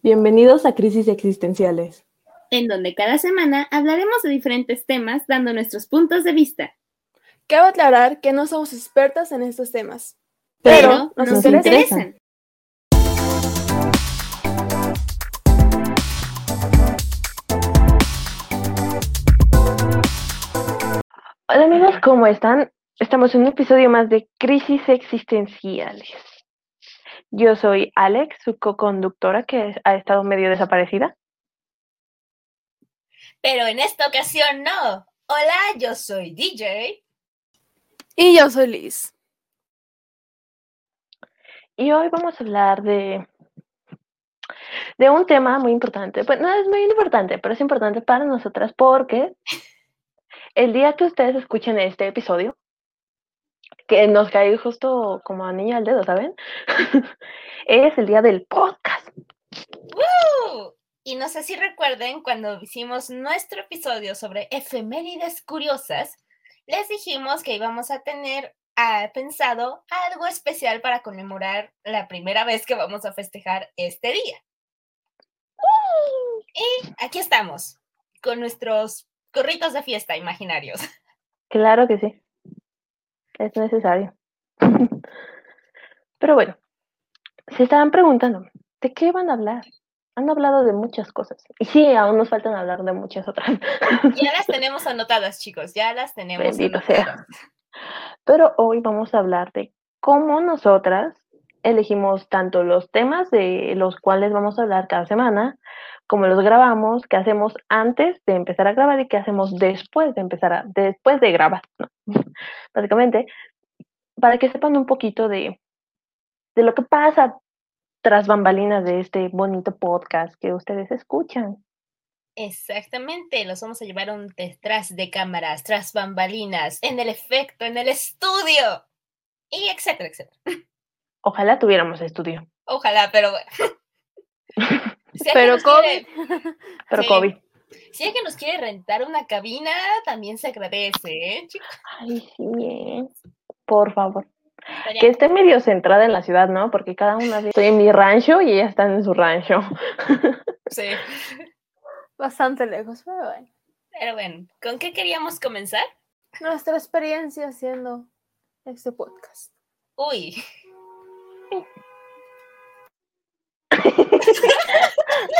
Bienvenidos a Crisis Existenciales, en donde cada semana hablaremos de diferentes temas dando nuestros puntos de vista. Cabe aclarar que no somos expertas en estos temas, pero, nos, interesan. Hola amigos, ¿cómo están? Estamos en un episodio más de Crisis Existenciales. Yo soy Alex, su co-conductora que ha estado medio desaparecida. Pero en esta ocasión no. Hola, yo soy DJ. Y yo soy Liz. Y hoy vamos a hablar de, de un tema muy importante. Pues no es muy importante, pero es importante para nosotras porque el día que ustedes escuchen este episodio, que nos cae justo como a niña al dedo, ¿saben? es el día del podcast. Y no sé si recuerden cuando hicimos nuestro episodio sobre efemérides curiosas, les dijimos que íbamos a tener ah, pensado algo especial para conmemorar la primera vez que vamos a festejar este día. Y aquí estamos, con nuestros gorritos de fiesta imaginarios. Claro que sí es necesario. Pero bueno, se estaban preguntando, ¿de qué van a hablar? Han hablado de muchas cosas. Y sí, aún nos faltan hablar de muchas otras. Ya las tenemos anotadas, chicos, ya las tenemos Bendito Sea. Pero hoy vamos a hablar de cómo nosotras elegimos tanto los temas de los cuales vamos a hablar cada semana, como los grabamos, qué hacemos antes de empezar a grabar y qué hacemos después de empezar a, después de grabar, básicamente, para que sepan un poquito de, de lo que pasa tras bambalinas de este bonito podcast que ustedes escuchan. Exactamente, los vamos a llevar un detrás de cámaras, tras bambalinas, en el efecto, en el estudio, y etcétera, etcétera. Ojalá tuviéramos estudio. Ojalá, pero bueno. pero COVID. pero COVID. Si alguien nos quiere rentar una cabina, también se agradece, ¿eh, chicos? Ay, sí, por favor. Que esté medio centrada en la ciudad, ¿no? Porque cada una estoy en mi rancho y ellas están en su rancho. Sí. Bastante lejos, pero bueno. Pero bueno, ¿con qué queríamos comenzar? Nuestra experiencia haciendo este podcast. Uy.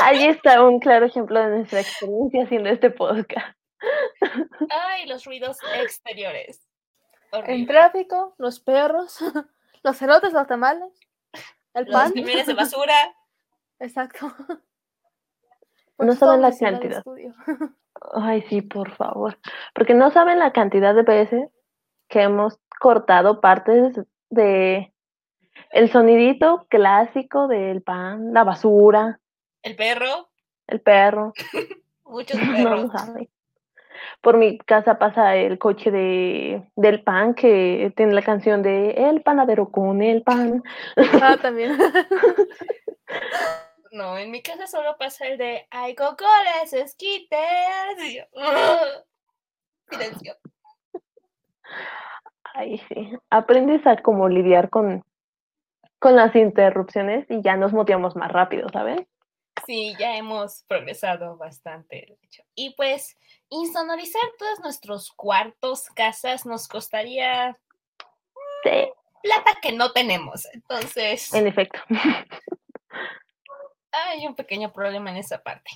Ahí está un claro ejemplo de nuestra experiencia haciendo este podcast. Ay, los ruidos exteriores. En tráfico, los perros, los cerotes, los tamales, el pan. Los de basura. Exacto. no saben la cantidad. Ay, sí, por favor. Porque no saben la cantidad de veces que hemos cortado partes de el sonidito clásico del pan, la basura. ¿El perro? El perro. Muchos perros. Por mi casa pasa el coche de, del pan que tiene la canción de El panadero con el pan. Ah, también. No, en mi casa solo pasa el de Ay, cocoles, esquites. Silencio. Ay, sí. Aprendes a como lidiar con, con las interrupciones y ya nos motivamos más rápido, ¿saben? Sí, ya hemos progresado bastante. Y pues, insonorizar todos nuestros cuartos, casas, nos costaría sí. plata que no tenemos. Entonces. En efecto. Hay un pequeño problema en esa parte.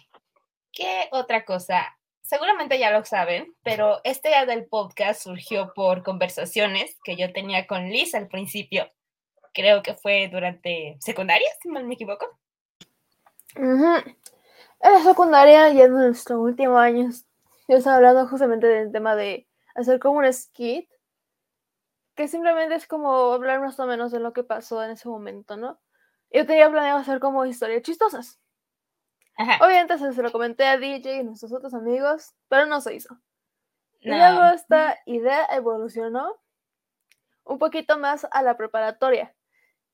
¿Qué otra cosa? Seguramente ya lo saben, pero este día del podcast surgió por conversaciones que yo tenía con Liz al principio creo que fue durante secundaria, si mal me equivoco. En la secundaria, ya en nuestro último año, yo estaba hablando justamente del tema de hacer como un skit, que simplemente es como hablar más o menos de lo que pasó en ese momento, ¿no? Yo tenía planeado hacer como historias chistosas. Obviamente se lo comenté a DJ y a nuestros otros amigos, pero no se hizo. Y luego esta idea evolucionó un poquito más a la preparatoria.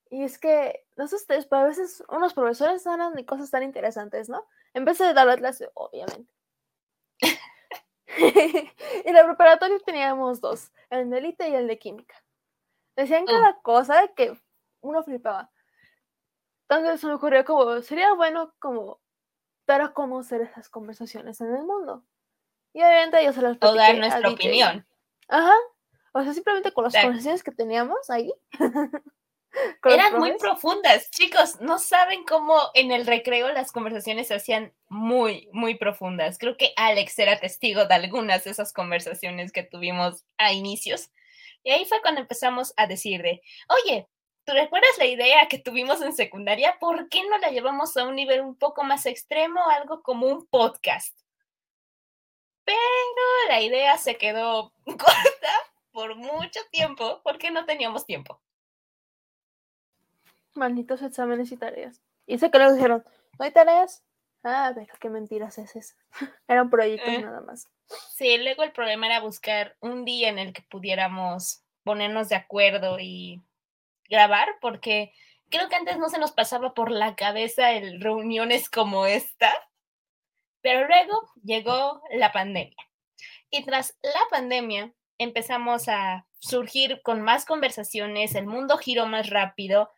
Y es que, no sé ustedes, pero a veces unos profesores dan cosas tan interesantes, ¿no? En vez de dar la clase, obviamente. y la preparatoria teníamos dos, el de élite y el de química. Decían oh. cada cosa que uno flipaba. Entonces se me ocurrió como, sería bueno como dar a conocer esas conversaciones en el mundo. Y obviamente yo se las O dar nuestra opinión. Ajá. O sea, simplemente con las conversaciones que teníamos ahí. Eran muy profundas, chicos. No saben cómo en el recreo las conversaciones se hacían muy, muy profundas. Creo que Alex era testigo de algunas de esas conversaciones que tuvimos a inicios. Y ahí fue cuando empezamos a decir de, oye, ¿tú recuerdas la idea que tuvimos en secundaria? ¿Por qué no la llevamos a un nivel un poco más extremo, algo como un podcast? Pero la idea se quedó corta por mucho tiempo porque no teníamos tiempo. Malditos exámenes y tareas. Y sé que luego dijeron, ¿no hay tareas? Ah, pero qué mentiras es eso. Eran proyectos Eh. nada más. Sí, luego el problema era buscar un día en el que pudiéramos ponernos de acuerdo y grabar, porque creo que antes no se nos pasaba por la cabeza el reuniones como esta, pero luego llegó la pandemia. Y tras la pandemia empezamos a surgir con más conversaciones, el mundo giró más rápido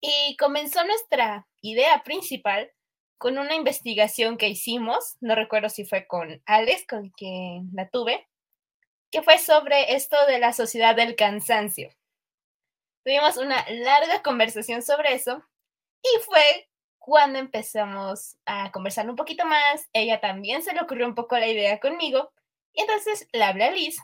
y comenzó nuestra idea principal con una investigación que hicimos, no recuerdo si fue con Alex, con quien la tuve, que fue sobre esto de la sociedad del cansancio. Tuvimos una larga conversación sobre eso y fue cuando empezamos a conversar un poquito más. Ella también se le ocurrió un poco la idea conmigo y entonces la hablé a Liz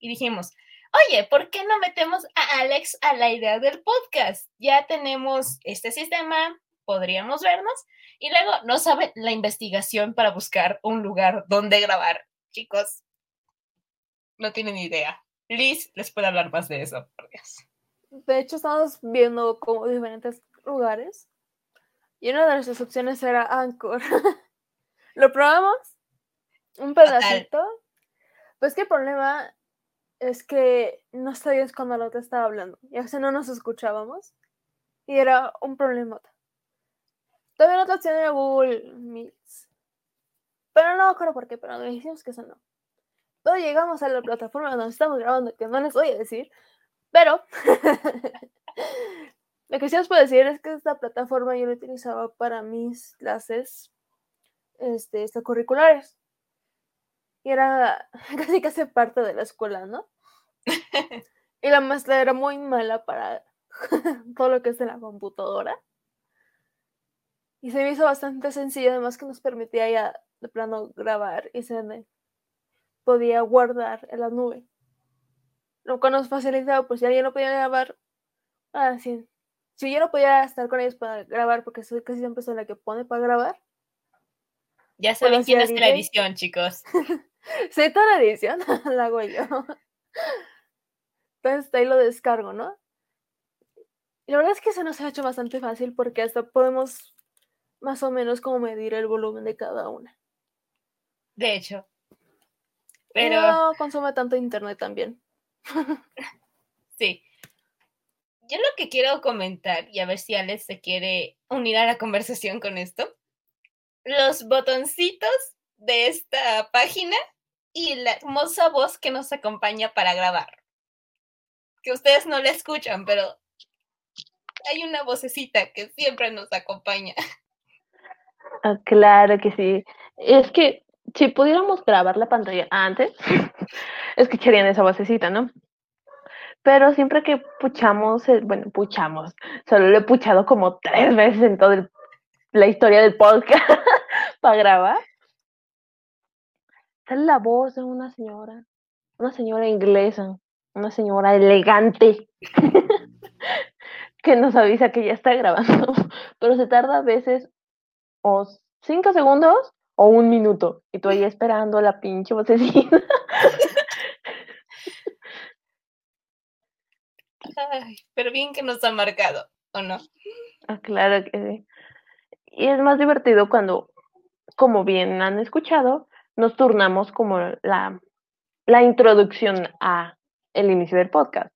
y dijimos, oye, ¿por qué no metemos a Alex a la idea del podcast? Ya tenemos este sistema, podríamos vernos. Y luego no saben la investigación para buscar un lugar donde grabar. Chicos, no tienen idea. Liz les puede hablar más de eso, por Dios. De hecho, estamos viendo como diferentes lugares. Y una de nuestras opciones era Anchor. Lo probamos. Un pedacito. Pues el problema es que no sabías cuando la otra estaba hablando. Y a no nos escuchábamos. Y era un problema. También otra opción era Google Meets. Pero no me acuerdo por qué, pero dijimos que eso no. Luego llegamos a la plataforma donde estamos grabando, que no les voy a decir. Pero lo que sí os puedo decir es que esta plataforma yo la utilizaba para mis clases este, extracurriculares. Y era casi casi parte de la escuela, ¿no? y la maestra era muy mala para todo lo que es de la computadora. Y se me hizo bastante sencillo, además que nos permitía ya de plano grabar y se me podía guardar en la nube. Lo que nos facilitaba, pues si alguien no podía grabar, ah, sí. Si yo no podía estar con ellos para grabar, porque soy casi siempre soy la que pone para grabar, Ya saben Bueno, quién hace la edición, chicos. Sí, toda la edición la hago yo. Entonces ahí lo descargo, ¿no? Y la verdad es que se nos ha hecho bastante fácil porque hasta podemos más o menos como medir el volumen de cada una. De hecho. Pero Pero no consume tanto internet también. sí. Yo lo que quiero comentar, y a ver si Alex se quiere unir a la conversación con esto, los botoncitos de esta página y la hermosa voz que nos acompaña para grabar. Que ustedes no la escuchan, pero hay una vocecita que siempre nos acompaña. Ah, claro que sí. Es que si pudiéramos grabar la pantalla antes, escucharían esa vocecita, ¿no? Pero siempre que puchamos, eh, bueno, puchamos, solo lo he puchado como tres veces en toda la historia del podcast para grabar. Sale la voz de una señora, una señora inglesa, una señora elegante, que nos avisa que ya está grabando, pero se tarda a veces o cinco segundos o un minuto. Y tú ahí esperando la pinche vocecita. Ay, pero bien que nos ha marcado, ¿o no? Ah, claro que sí. Y es más divertido cuando, como bien han escuchado, nos turnamos como la, la introducción a el inicio del podcast.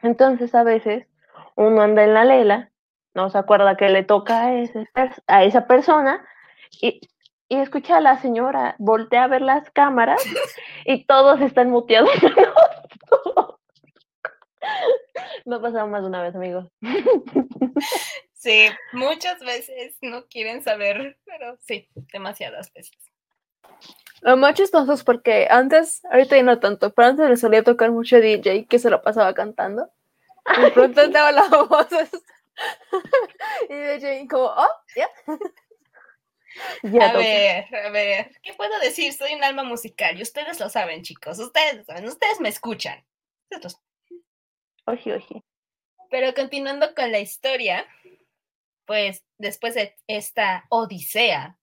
Entonces, a veces, uno anda en la lela, no se acuerda que le toca a, ese a esa persona y, y escucha a la señora, voltea a ver las cámaras y todos están muteados. Me ha pasado más de una vez, amigos. Sí, muchas veces no quieren saber, pero sí, demasiadas veces. Lo más chistoso es porque antes, ahorita ya no tanto, pero antes le solía tocar mucho DJ que se lo pasaba cantando. Y de pronto entraba las voces. y DJ como, oh, ya. Ya A ver, a ver, ¿qué puedo decir? Soy un alma musical y ustedes lo saben, chicos. Ustedes lo saben, ustedes me escuchan. Ustedes. Oji, oji. Pero continuando con la historia, pues después de esta odisea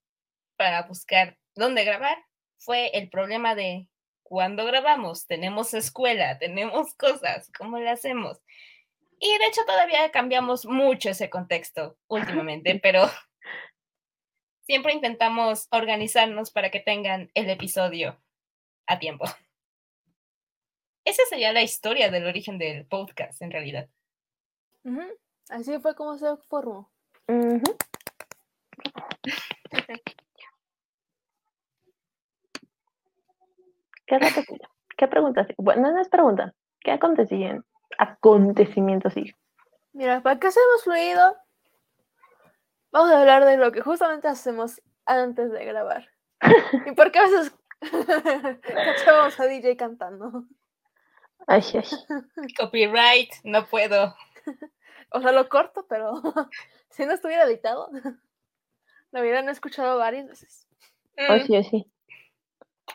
para buscar dónde grabar, fue el problema de cuando grabamos, tenemos escuela, tenemos cosas, ¿cómo le hacemos? Y de hecho todavía cambiamos mucho ese contexto últimamente, pero siempre intentamos organizarnos para que tengan el episodio a tiempo. Esa sería la historia del origen del podcast, en realidad. Así fue como se formó. ¿Qué? ¿Qué preguntas? Bueno, no es pregunta. ¿Qué acontecimiento? Acontecimiento sí. Mira, para que seamos fluido, vamos a hablar de lo que justamente hacemos antes de grabar. ¿Y por qué a veces cachábamos a DJ cantando? Ay, ay. Copyright, no puedo. O sea, lo corto, pero si no estuviera editado, lo hubieran escuchado varias veces. Mm, Oji, oji.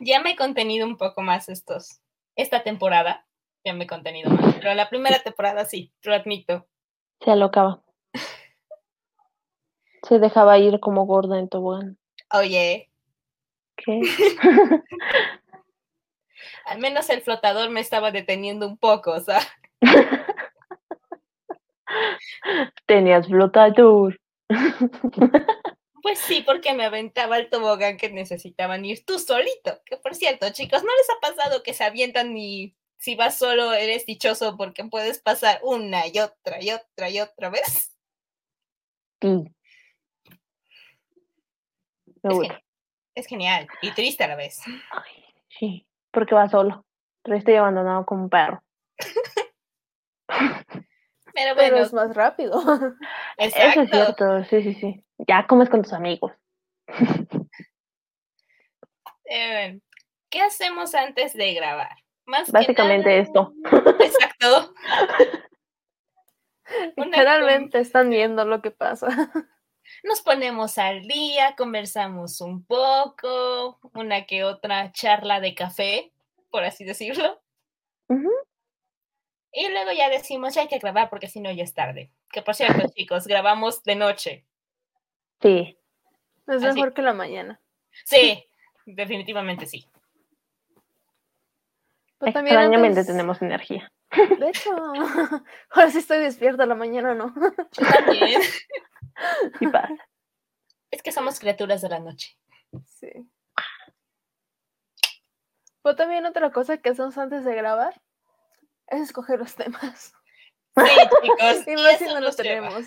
Ya me he contenido un poco más estos, esta temporada. Ya me he contenido más. Pero la primera temporada sí, lo admito. Se alocaba. Se dejaba ir como gorda en tobogán. Oye, ¿Qué? al menos el flotador me estaba deteniendo un poco, o sea. Tenías flotador. Pues sí, porque me aventaba el tobogán que necesitaban ir tú solito. Que por cierto, chicos, ¿no les ha pasado que se avientan y si vas solo eres dichoso porque puedes pasar una y otra y otra y otra vez? Sí. Me Es, gusta. gen- es genial y triste a la vez. Ay, sí, porque va solo. Pero estoy abandonado como un perro. Pero es más rápido. Eso es cierto, sí, sí, sí. Ya comes con tus amigos. Eh, ¿Qué hacemos antes de grabar? Más que Básicamente nada- esto. Exacto. Literalmente están viendo lo que pasa. Nos ponemos al día, conversamos un poco, una que otra charla de café, por así decirlo. Ujú. Y luego ya decimos, ya hay que grabar porque si no ya es tarde. Que por cierto, chicos, grabamos de noche. Sí, Es Así. mejor que la mañana. Sí, definitivamente sí. Pero también extrañamente antes- tenemos energía. De hecho, ahora sí estoy despierta, la mañana no. Yo también. Sí pasa. es que somos criaturas de la noche. Sí. Pero también otra cosa que hacemos antes de grabar es escoger los temas. Sí, chicos. Y más si eso no los tenemos.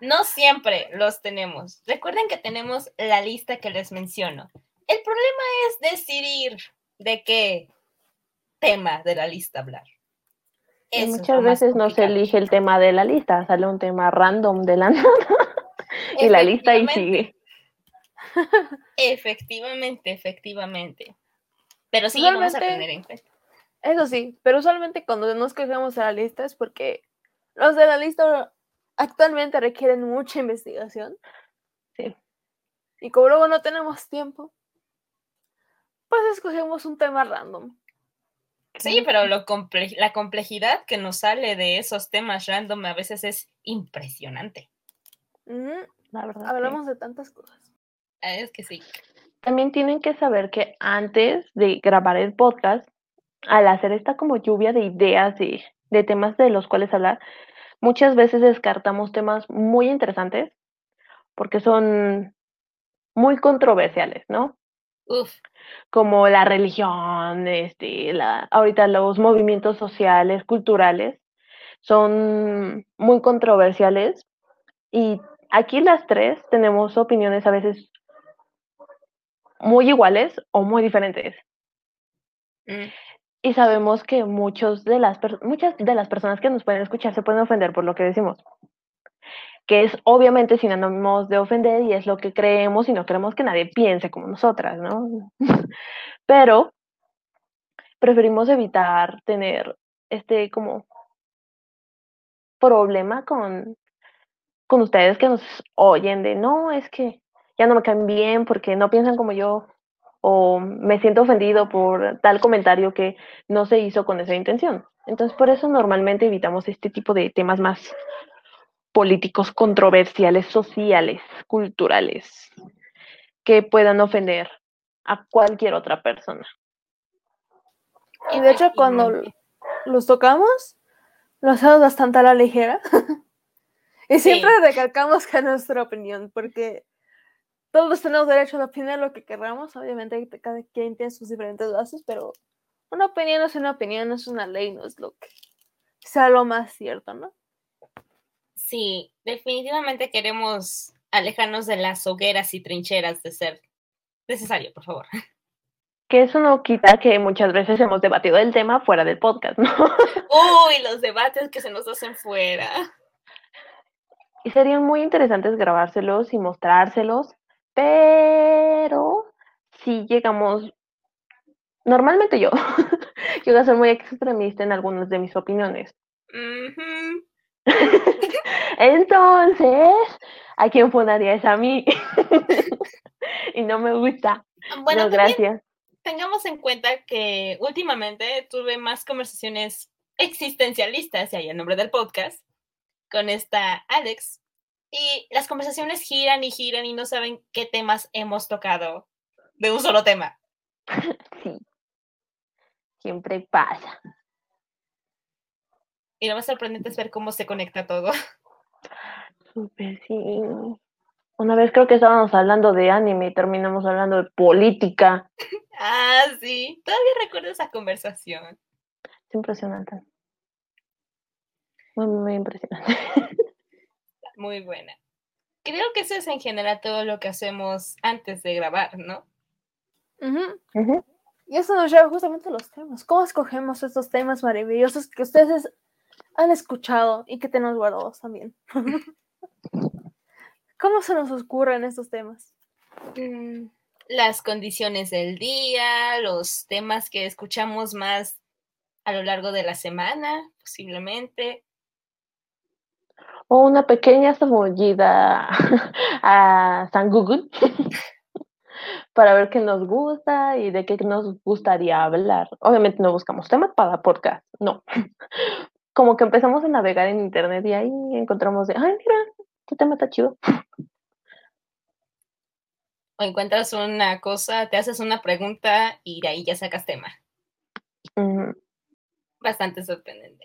No siempre los tenemos. Recuerden que tenemos la lista que les menciono. El problema es decidir de qué tema de la lista hablar. Y muchas veces no se elige el tema de la lista, sale un tema random de la nada y la lista ahí Efectivamente, sigue. Efectivamente, efectivamente. Pero sí, vamos a tener en cuenta. Eso sí, pero usualmente cuando no escogemos a la lista es porque los de la lista actualmente requieren mucha investigación. Sí. Y como luego no tenemos tiempo, pues escogemos un tema random. Sí, pero lo comple- la complejidad que nos sale de esos temas random a veces es impresionante. Ujú, La verdad. sí. Hablamos de tantas cosas. Ah, Es que sí. También tienen que saber que antes de grabar el podcast, al hacer esta como lluvia de ideas y de temas de los cuales hablar, muchas veces descartamos temas muy interesantes porque son muy controversiales, ¿no? Uf, Como la religión, este, la, ahorita los movimientos sociales, culturales, son muy controversiales y aquí las tres tenemos opiniones a veces muy iguales o muy diferentes. mm, Y sabemos que muchos de las muchas de las personas que nos pueden escuchar se pueden ofender por lo que decimos. que es obviamente sin ánimos de ofender y es lo que creemos y no queremos que nadie piense como nosotras, ¿no? Pero preferimos evitar tener este como problema con, con ustedes que nos oyen de no, es que ya no me caen bien porque no piensan como yo o me siento ofendido por tal comentario que no se hizo con esa intención. Entonces, por eso normalmente evitamos este tipo de temas más políticos, controversiales, sociales, culturales, que puedan ofender a cualquier otra persona. Y de hecho, cuando los tocamos, lo hacemos bastante a la ligera. y siempre recalcamos que es nuestra opinión, porque todos tenemos derecho a opinar lo que queramos. Obviamente, cada quien tiene sus diferentes bases, pero una opinión es una opinión, no es una ley, no es lo que sea lo más cierto, ¿no? Sí, definitivamente queremos alejarnos de las hogueras y trincheras de ser necesario, por favor. Que eso no quita que muchas veces hemos debatido el tema fuera del podcast, ¿no? Uy, los debates que se nos hacen fuera. Y serían muy interesantes grabárselos y mostrárselos, pero si llegamos, normalmente yo, yo a ser muy extremista en algunas de mis opiniones. Entonces, ¿a quién fundaría es a mí? y no me gusta. Bueno, gracias. Tengamos en cuenta que últimamente tuve más conversaciones existencialistas, y ahí el nombre del podcast, con esta Alex. Y las conversaciones giran y giran y no saben qué temas hemos tocado de un solo tema. Sí. Siempre pasa. Y lo más sorprendente es ver cómo se conecta todo. Súper, sí. Una vez creo que estábamos hablando de anime y terminamos hablando de política. Ah, sí. Todavía recuerdo esa conversación. Es impresionante. Muy, muy impresionante. Muy buena. Creo que eso es en general todo lo que hacemos antes de grabar, ¿no? Y eso nos lleva justamente a los temas. ¿Cómo escogemos estos temas maravillosos que ustedes han escuchado y que tenemos guardados también. ¿Cómo se nos ocurren estos temas? Mm, las condiciones del día, los temas que escuchamos más a lo largo de la semana, posiblemente. O una pequeña zamollida a San Google para ver qué nos gusta y de qué nos gustaría hablar. Obviamente no buscamos temas para podcast, no como que empezamos a navegar en internet y ahí encontramos de, ay, mira, este tema está chido. O encuentras una cosa, te haces una pregunta y de ahí ya sacas tema. Bastante sorprendente.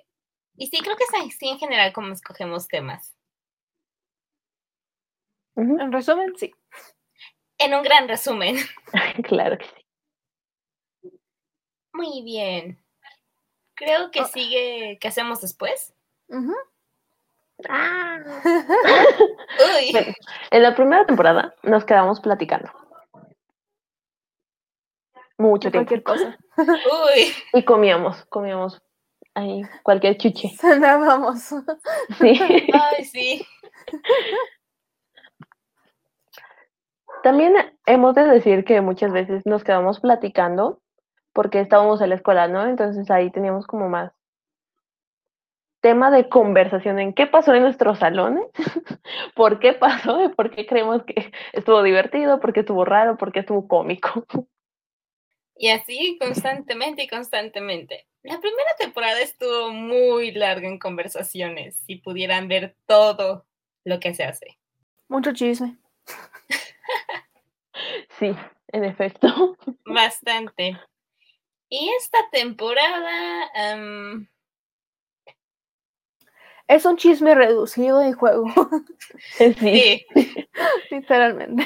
Y sí, creo que es así en general como escogemos temas. En resumen, sí. En un gran resumen. claro que sí. Muy bien. Creo que oh. sigue. ¿Qué hacemos después? Ah. en la primera temporada nos quedamos platicando. Mucho tiempo. Cualquier cosa. Uy. Y comíamos, comíamos ahí cualquier chuche. Cenábamos. Sí. Ay, sí. También hemos de decir que muchas veces nos quedamos platicando porque estábamos en la escuela, ¿no? Entonces ahí teníamos como más tema de conversación en qué pasó en nuestros salones, por qué pasó y por qué creemos que estuvo divertido, por qué estuvo raro, por qué estuvo cómico. Y así constantemente y constantemente. La primera temporada estuvo muy larga en conversaciones, si pudieran ver todo lo que se hace. Mucho chisme. sí, en efecto. Bastante. Y esta temporada... Em, es un chisme reducido en juego. Sí. Literalmente.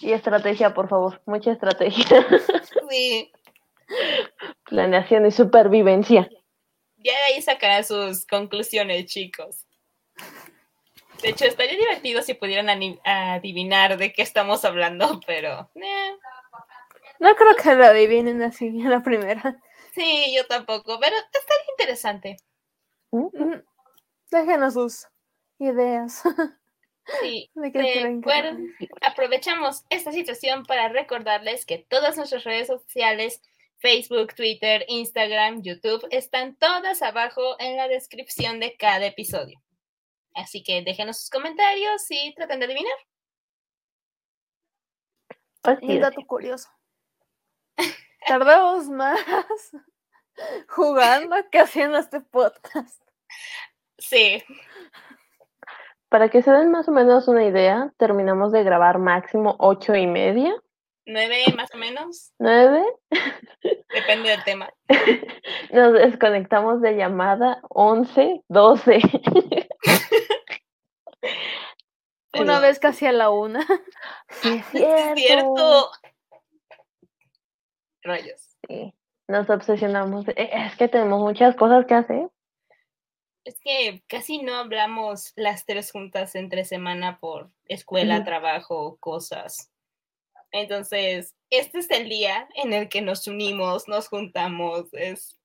Y estrategia, por favor. Mucha estrategia. Sí. Planeación y supervivencia. Ya de ahí sacarán sus conclusiones, chicos. De hecho, estaría divertido si pudieran adivinar de qué estamos hablando, pero... Eh. No creo que lo adivinen así en la primera. Sí, yo tampoco, pero estaría interesante. Mm, déjenos sus ideas. Sí, ¿De qué creen que recuerden- aprovechamos esta situación para recordarles que todas nuestras redes sociales, Facebook, Twitter, Instagram, YouTube, están todas abajo en la descripción de cada episodio. Así que déjenos sus comentarios y traten de adivinar. Un dato curioso. Tardamos más jugando que haciendo este podcast. Sí, Para que se den más o menos una idea, terminamos de grabar máximo ocho y media, nueve más o menos, nueve. depende del tema. Nos desconectamos de llamada 11, 12. Una vez casi a la una. Sí, es Es cierto. Rayos. Sí, Nos obsesionamos. Es que tenemos muchas cosas que hacer. Es que casi no hablamos las tres juntas entre semana por escuela, trabajo, cosas. Entonces, este es el día en el que nos unimos, nos juntamos. Es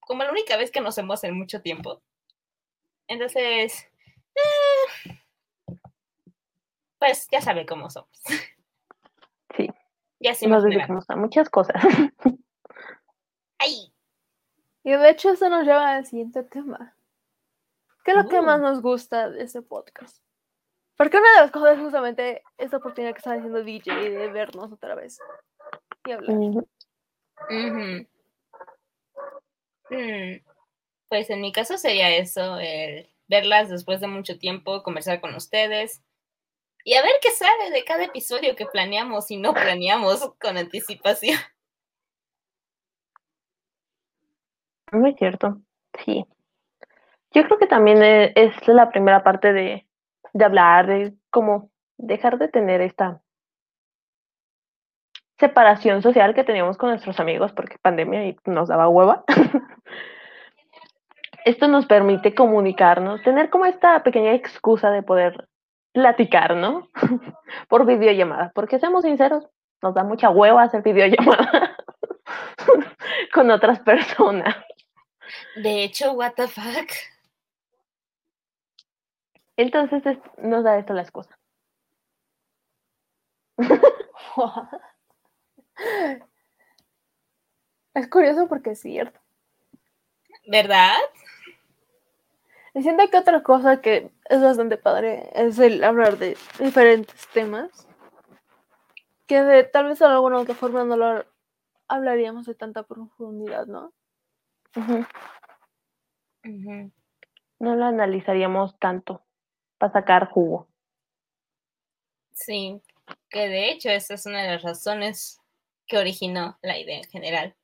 como la única vez que nos vemos en mucho tiempo. Entonces, eh, pues ya sabe cómo somos. Sí, Ya nos hicimos dedicamos a muchas cosas. ¡Ay! Y de hecho eso nos lleva al siguiente tema. ¿Qué es lo que más nos gusta de este podcast? Porque una de las cosas es justamente esta oportunidad que está diciendo DJ de vernos otra vez y hablar. Mm, Pues en mi caso sería eso, el verlas después de mucho tiempo, conversar con ustedes y a ver qué sale de cada episodio que planeamos y no planeamos con anticipación. Muy cierto, sí. Yo creo que también e- es la primera parte de, de hablar, de cómo dejar de tener esta separación social que teníamos con nuestros amigos porque pandemia y nos daba hueva. Esto nos permite comunicarnos, tener como esta pequeña excusa de poder platicar, ¿no? Por videollamada, porque seamos sinceros, nos da mucha hueva hacer videollamada con otras personas. De hecho, what the fuck. Entonces es- nos da esto la excusa. Es curioso porque es cierto. ¿Verdad? Y siento que otra cosa que es bastante padre es el hablar de diferentes temas. Que de tal vez de alguna otra forma no lo hablaríamos de tanta profundidad, ¿no? No lo analizaríamos tanto para sacar jugo. Sí, que de hecho esa es una de las razones que originó la idea en general.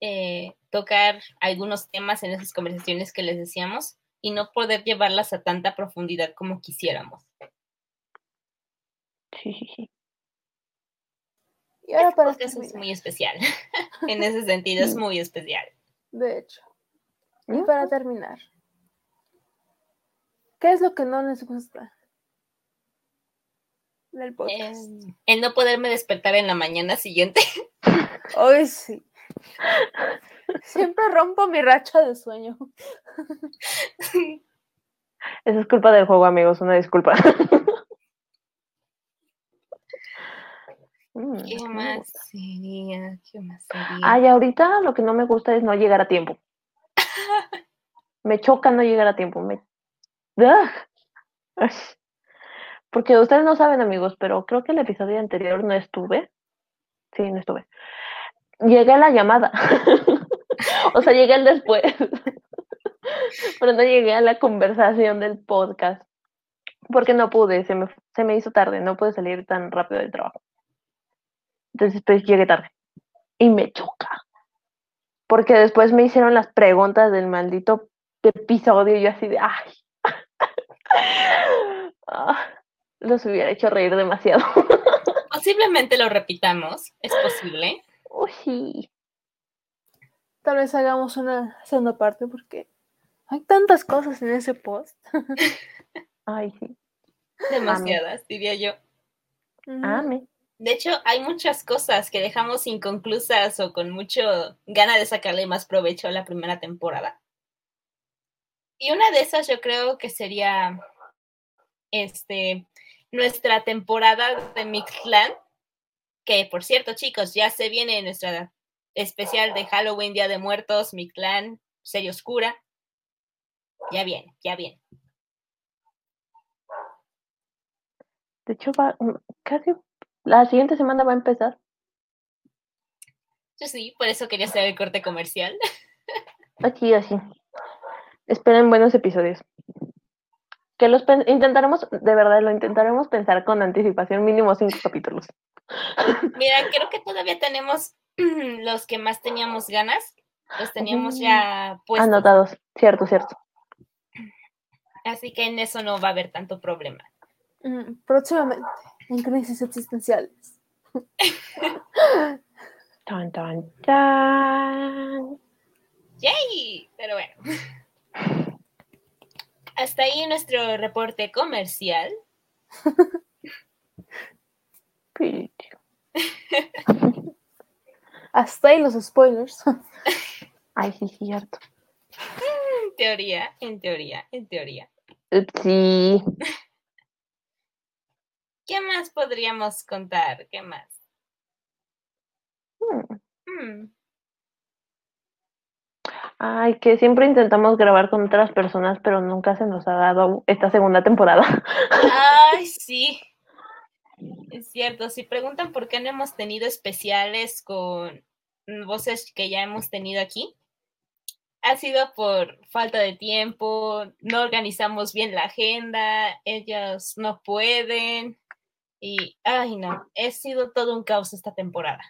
Eh, tocar algunos temas en esas conversaciones que les decíamos y no poder llevarlas a tanta profundidad como quisiéramos. Sí, sí, sí. Y ahora Este para podcast es terminar, muy especial. en ese sentido es muy especial. de hecho. Y ¿Mm? para terminar, ¿qué es lo que no les gusta del podcast? Eh, el no poderme despertar en la mañana siguiente. Hoy sí. Siempre rompo mi racha de sueño. Eso es culpa del juego, amigos, una disculpa. Mm, ¿Qué más sería? ¿Qué más sería? Ay, ahorita lo que no me gusta es no llegar a tiempo. Me choca no llegar a tiempo. Me... Porque ustedes no saben, amigos, pero creo que el episodio anterior no estuve. Sí, no estuve. Llegué a la llamada. o sea, llegué al después. pero no llegué a la conversación del podcast. Porque no pude, se me, se me hizo tarde, no pude salir tan rápido del trabajo. Entonces, pues llegué tarde. Y me choca. Porque después me hicieron las preguntas del maldito episodio y yo así de, ay. Ah, los hubiera hecho reír demasiado. Posiblemente lo repitamos, es posible. Uy, sí. Tal vez hagamos una segunda parte porque hay tantas cosas en ese post. Ay, sí. Demasiadas, diría yo. Ame. De hecho, hay muchas cosas que dejamos inconclusas o con mucho gana de sacarle más provecho a la primera temporada. Y una de esas yo creo que sería este nuestra temporada de Mixclan, que por cierto, chicos, ya se viene nuestra especial de Halloween, Día de Muertos, Mixclan, Serie Oscura. Ya viene, ya viene. De hecho, va, mm, casi la siguiente semana va a empezar. Yo sí, por eso quería hacer el corte comercial. Así, así. Esperen buenos episodios. Que los intentaremos, de verdad, lo intentaremos pensar con anticipación, mínimo cinco capítulos. Mira, creo que todavía tenemos los que más teníamos ganas. Los teníamos ya puestos. Anotados, cierto, cierto. Así que en eso no va a haber tanto problema. Mm, próximamente, en crisis existenciales. tan, tan, tan. ¡Yay! Pero bueno. Hasta ahí nuestro reporte comercial. Hasta ahí los spoilers. Ay, sí, cierto. En teoría, en teoría, en teoría. Sí. ¿Qué más podríamos contar? ¿Qué más? Hmm. Hmm. Ay, que siempre intentamos grabar con otras personas, pero nunca se nos ha dado esta segunda temporada. Ay, sí. Es cierto, si preguntan por qué no hemos tenido especiales con voces que ya hemos tenido aquí, ha sido por falta de tiempo, no organizamos bien la agenda, ellos no pueden y, ay no, ha sido todo un caos esta temporada.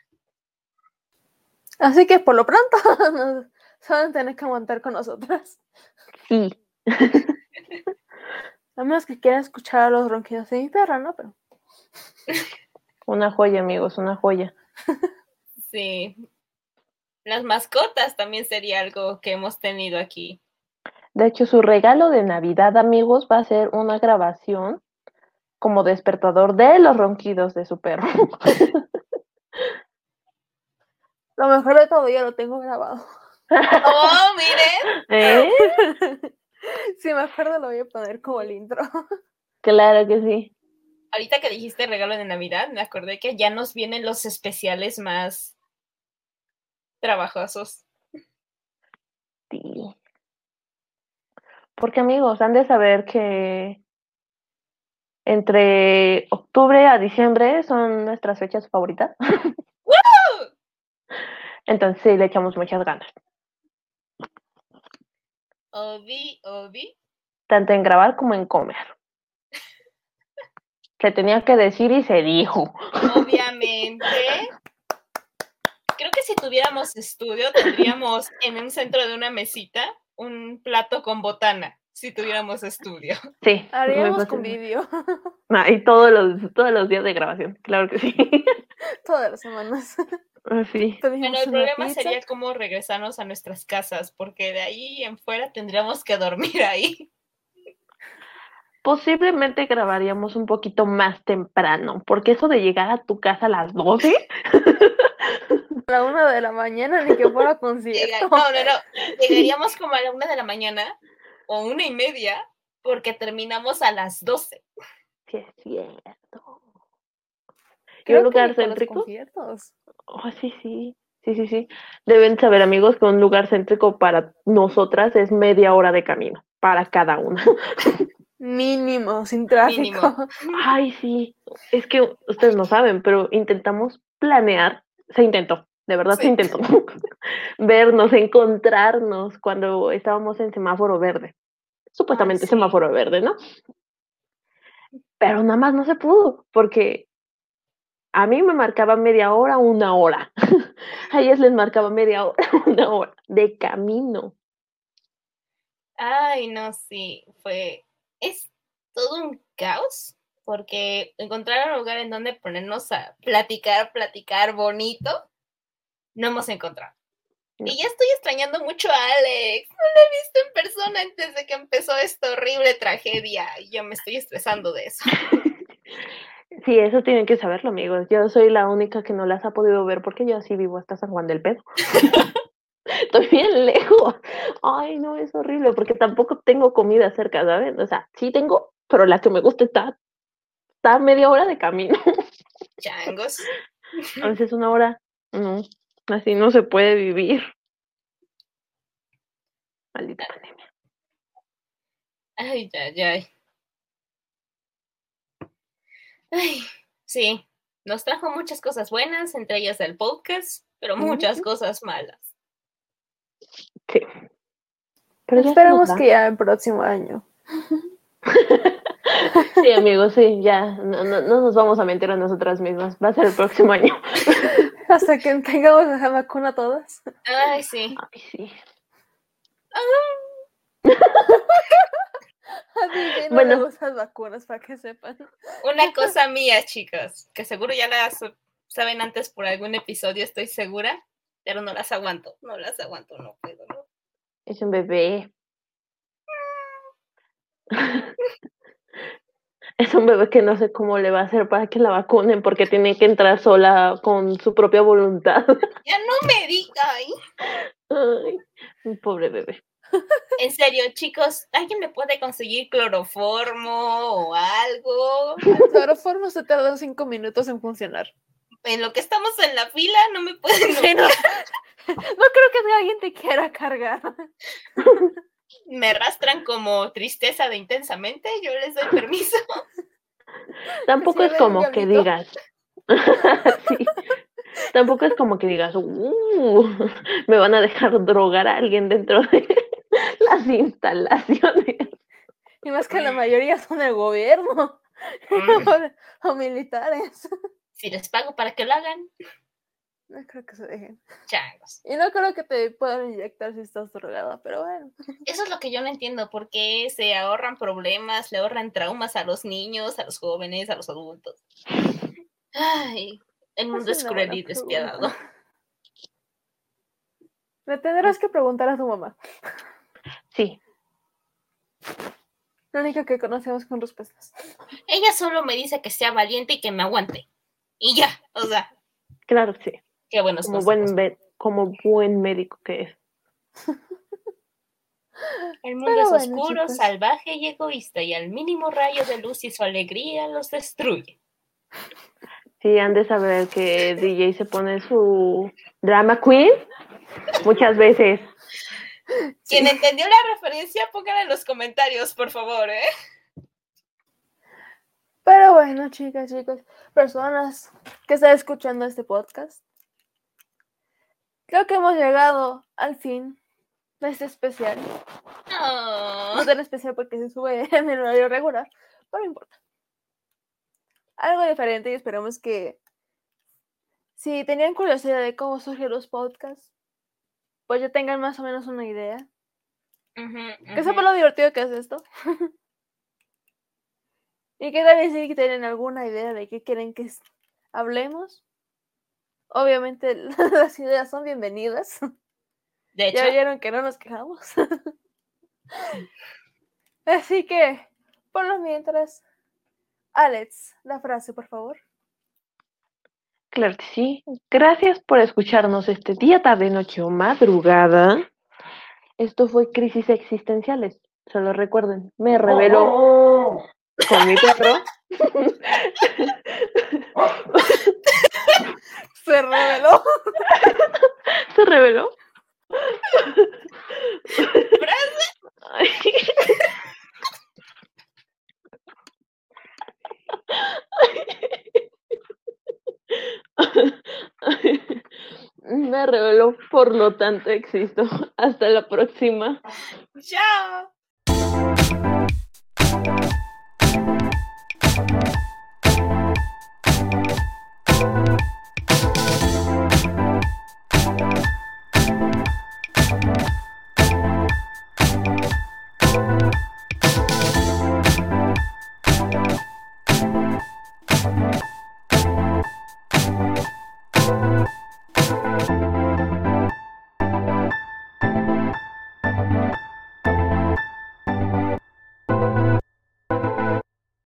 Así que por lo pronto Saben tener que aguantar con nosotras. Sí. A menos que quieran escuchar a los ronquidos de mi perra, ¿no? Pero. Una joya, amigos, una joya. Sí. Las mascotas también sería algo que hemos tenido aquí. De hecho, su regalo de Navidad, amigos, va a ser una grabación como despertador de los ronquidos de su perro. Lo mejor de todo ya lo tengo grabado. ¡Oh, miren! ¿Eh? Si me acuerdo lo voy a poner como el intro. Claro que sí. Ahorita que dijiste regalo de Navidad, me acordé que ya nos vienen los especiales más trabajosos. Sí. Porque amigos, han de saber que entre octubre a diciembre son nuestras fechas favoritas. Entonces sí, le echamos muchas ganas. Obi, Obi. Tanto en grabar como en comer. Se tenía que decir y se dijo. Obviamente. Creo que si tuviéramos estudio, tendríamos en un centro de una mesita un plato con botana, si tuviéramos estudio. Sí. Haríamos con vídeo. Ah, y todos los, todos los días de grabación, claro que sí. Todas las semanas. Ah, sí. Bueno, el problema sería cómo regresarnos a nuestras casas, porque de ahí en fuera tendríamos que dormir ahí. Posiblemente grabaríamos un poquito más temprano, porque eso de llegar a tu casa a las 12. A la una de la mañana, ni que fuera concierto. No, no, no. Llegaríamos como a la una de la mañana o una y media, porque terminamos a las 12. Sí, es cierto. Creo un lugar céntrico? Oh, sí, sí. Sí, sí, sí. Deben saber, amigos, que un lugar céntrico para nosotras es media hora de camino, para cada una. Mínimo, sin tráfico. Mínimo. Ay, sí. Es que ustedes no saben, pero intentamos planear. Se intentó, de verdad se intentó. Vernos, encontrarnos cuando estábamos en semáforo verde. Supuestamente sí. semáforo verde, ¿no? Pero nada más no se pudo, porque a mí me marcaba media hora, una hora. A ellas les marcaba media hora, una hora de camino. Ay, no, sí, fue, es todo un caos, porque encontrar un lugar en donde ponernos a platicar, platicar bonito, no hemos encontrado. No. Y ya estoy extrañando mucho a Alex, no lo he visto en persona antes de que empezó esta horrible tragedia, y yo me estoy estresando de eso. Sí, eso tienen que saberlo, amigos. Yo soy la única que no las ha podido ver porque yo sí vivo hasta San Juan del Pedro. estoy bien lejos. Ay, no, es horrible, porque tampoco tengo comida cerca, ¿sabes? O sea, sí tengo, pero la que me gusta está, está a media hora de camino. Changos. A veces una hora, no, así no se puede vivir. Maldita pandemia. Ay, ay, ay. Ay, sí, nos trajo muchas cosas buenas, entre ellas el podcast, pero muchas cosas malas. Sí. Pero Esperemos va. que ya el próximo año. Sí, amigos, sí, ya, no, no, no nos vamos a mentir a nosotras mismas. Va a ser el próximo año. Hasta que tengamos la vacuna todas. Ay, sí. Ay, sí. A Bueno. vacunas, para que sepan. Una cosa mía, chicos, que seguro ya las saben antes por algún episodio, estoy segura, pero no las aguanto, no las aguanto, no puedo, no. Es un bebé. Es un bebé que no sé cómo le va a hacer para que la vacunen porque tiene que entrar sola con su propia voluntad. Ya no me digan. Ay, un pobre bebé. En serio, chicos, ¿alguien me puede conseguir cloroformo o algo? El cloroformo se tarda cinco minutos en funcionar. En lo que estamos en la fila, no me pueden. Sí, no. No creo que alguien te quiera cargar. Me arrastran como tristeza de intensamente, yo les doy permiso. Tampoco Sí, es como que digas. Sí. Tampoco es como que digas, "Uh, me van a dejar drogar a alguien dentro de instalaciones. Y más que la mayoría son del gobierno Mm, o militares. Si les pago para que lo hagan, No creo que se dejen. changos. Y no creo que te puedan inyectar si estás drogada, pero bueno. Eso es lo que yo no entiendo, porque se ahorran problemas, le ahorran traumas a los niños, a los jóvenes, a los adultos. Ay, el mundo Es cruel y despiadado. Le tendrás que preguntar a tu mamá. Sí, La única que conocemos con respuestas. Ella solo me dice que sea valiente y que me aguante. Y ya, o sea, claro que sí. qué buenos Como consejos. buen, como buen médico que es. El mundo Pero es bueno, oscuro, chicos. salvaje y egoísta, y al mínimo rayo de luz y su alegría los destruye. Sí, han de saber que DJ se pone su drama queen muchas veces. Quien entendió la referencia, pónganla en los comentarios, por favor, ¿eh? Pero bueno, chicas, chicos, personas que están escuchando este podcast. Creo que hemos llegado al fin de este especial. Oh, No tan especial porque se sube en el horario regular, pero no importa. Algo diferente y esperamos que si tenían curiosidad de cómo surgen los podcasts, pues ya tengan más o menos una idea. ujú, Que ujú. sepan lo divertido que es esto. y que también si tienen alguna idea de qué quieren que hablemos. Obviamente las ideas son bienvenidas. De hecho, Ya vieron que no nos quejamos. Así que, por lo mientras, Alex, la frase, por favor. Claro que sí. Gracias por escucharnos este día, tarde, noche o madrugada. Esto fue Crisis Existenciales. Solo recuerden, me reveló con mi perro. Se reveló. Se reveló. Ay. Me reveló, por lo tanto existo. Hasta la próxima. chao.